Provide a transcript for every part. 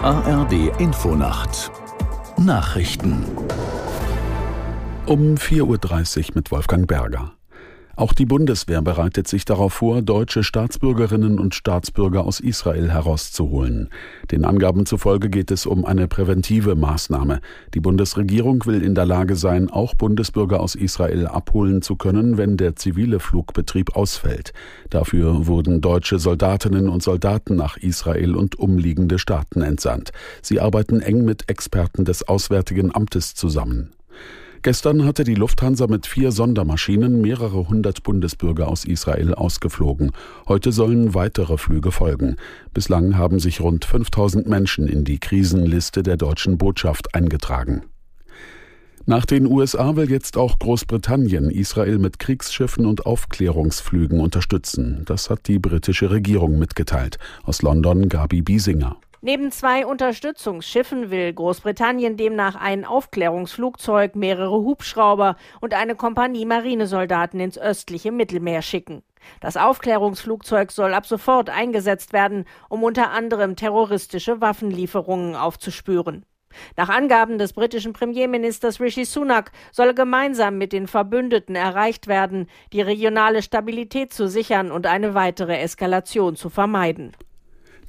ARD Infonacht Nachrichten um 4.30 Uhr mit Wolfgang Berger. Auch die Bundeswehr bereitet sich darauf vor, deutsche Staatsbürgerinnen und Staatsbürger aus Israel herauszuholen. Den Angaben zufolge geht es um eine präventive Maßnahme. Die Bundesregierung will in der Lage sein, auch Bundesbürger aus Israel abholen zu können, wenn der zivile Flugbetrieb ausfällt. Dafür wurden deutsche Soldatinnen und Soldaten nach Israel und umliegende Staaten entsandt. Sie arbeiten eng mit Experten des Auswärtigen Amtes zusammen. Gestern hatte die Lufthansa mit vier Sondermaschinen mehrere hundert Bundesbürger aus Israel ausgeflogen. Heute sollen weitere Flüge folgen. Bislang haben sich rund 5000 Menschen in die Krisenliste der deutschen Botschaft eingetragen. Nach den USA will jetzt auch Großbritannien Israel mit Kriegsschiffen und Aufklärungsflügen unterstützen. Das hat die britische Regierung mitgeteilt. Aus London Gabi Biesinger. Neben zwei Unterstützungsschiffen will Großbritannien demnach ein Aufklärungsflugzeug, mehrere Hubschrauber und eine Kompanie Marinesoldaten ins östliche Mittelmeer schicken. Das Aufklärungsflugzeug soll ab sofort eingesetzt werden, um unter anderem terroristische Waffenlieferungen aufzuspüren. Nach Angaben des britischen Premierministers Rishi Sunak soll gemeinsam mit den Verbündeten erreicht werden, die regionale Stabilität zu sichern und eine weitere Eskalation zu vermeiden.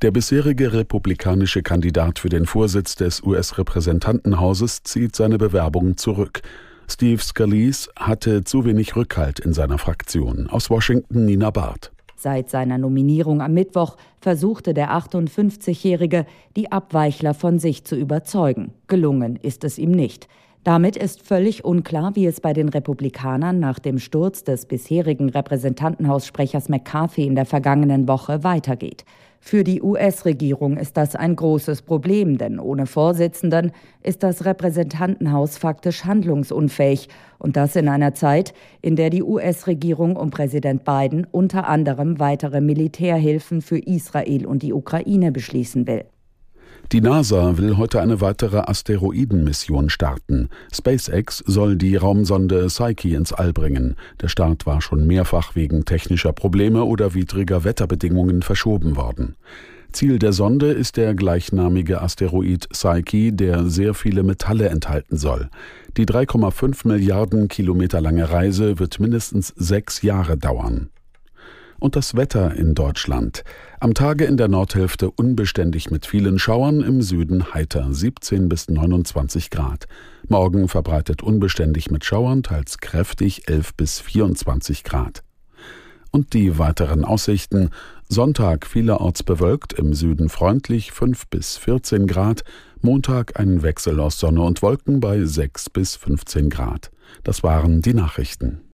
Der bisherige republikanische Kandidat für den Vorsitz des US-Repräsentantenhauses zieht seine Bewerbung zurück. Steve Scalise hatte zu wenig Rückhalt in seiner Fraktion. Aus Washington Nina Barth. Seit seiner Nominierung am Mittwoch versuchte der 58-Jährige, die Abweichler von sich zu überzeugen. Gelungen ist es ihm nicht. Damit ist völlig unklar, wie es bei den Republikanern nach dem Sturz des bisherigen Repräsentantenhaussprechers McCarthy in der vergangenen Woche weitergeht. Für die US-Regierung ist das ein großes Problem, denn ohne Vorsitzenden ist das Repräsentantenhaus faktisch handlungsunfähig und das in einer Zeit, in der die US-Regierung um Präsident Biden unter anderem weitere Militärhilfen für Israel und die Ukraine beschließen will. Die NASA will heute eine weitere Asteroidenmission starten. SpaceX soll die Raumsonde Psyche ins All bringen. Der Start war schon mehrfach wegen technischer Probleme oder widriger Wetterbedingungen verschoben worden. Ziel der Sonde ist der gleichnamige Asteroid Psyche, der sehr viele Metalle enthalten soll. Die 3,5 Milliarden Kilometer lange Reise wird mindestens sechs Jahre dauern und das Wetter in Deutschland. Am Tage in der Nordhälfte unbeständig mit vielen Schauern, im Süden heiter 17 bis 29 Grad. Morgen verbreitet unbeständig mit Schauern, teils kräftig 11 bis 24 Grad. Und die weiteren Aussichten. Sonntag vielerorts bewölkt, im Süden freundlich 5 bis 14 Grad. Montag ein Wechsel aus Sonne und Wolken bei 6 bis 15 Grad. Das waren die Nachrichten.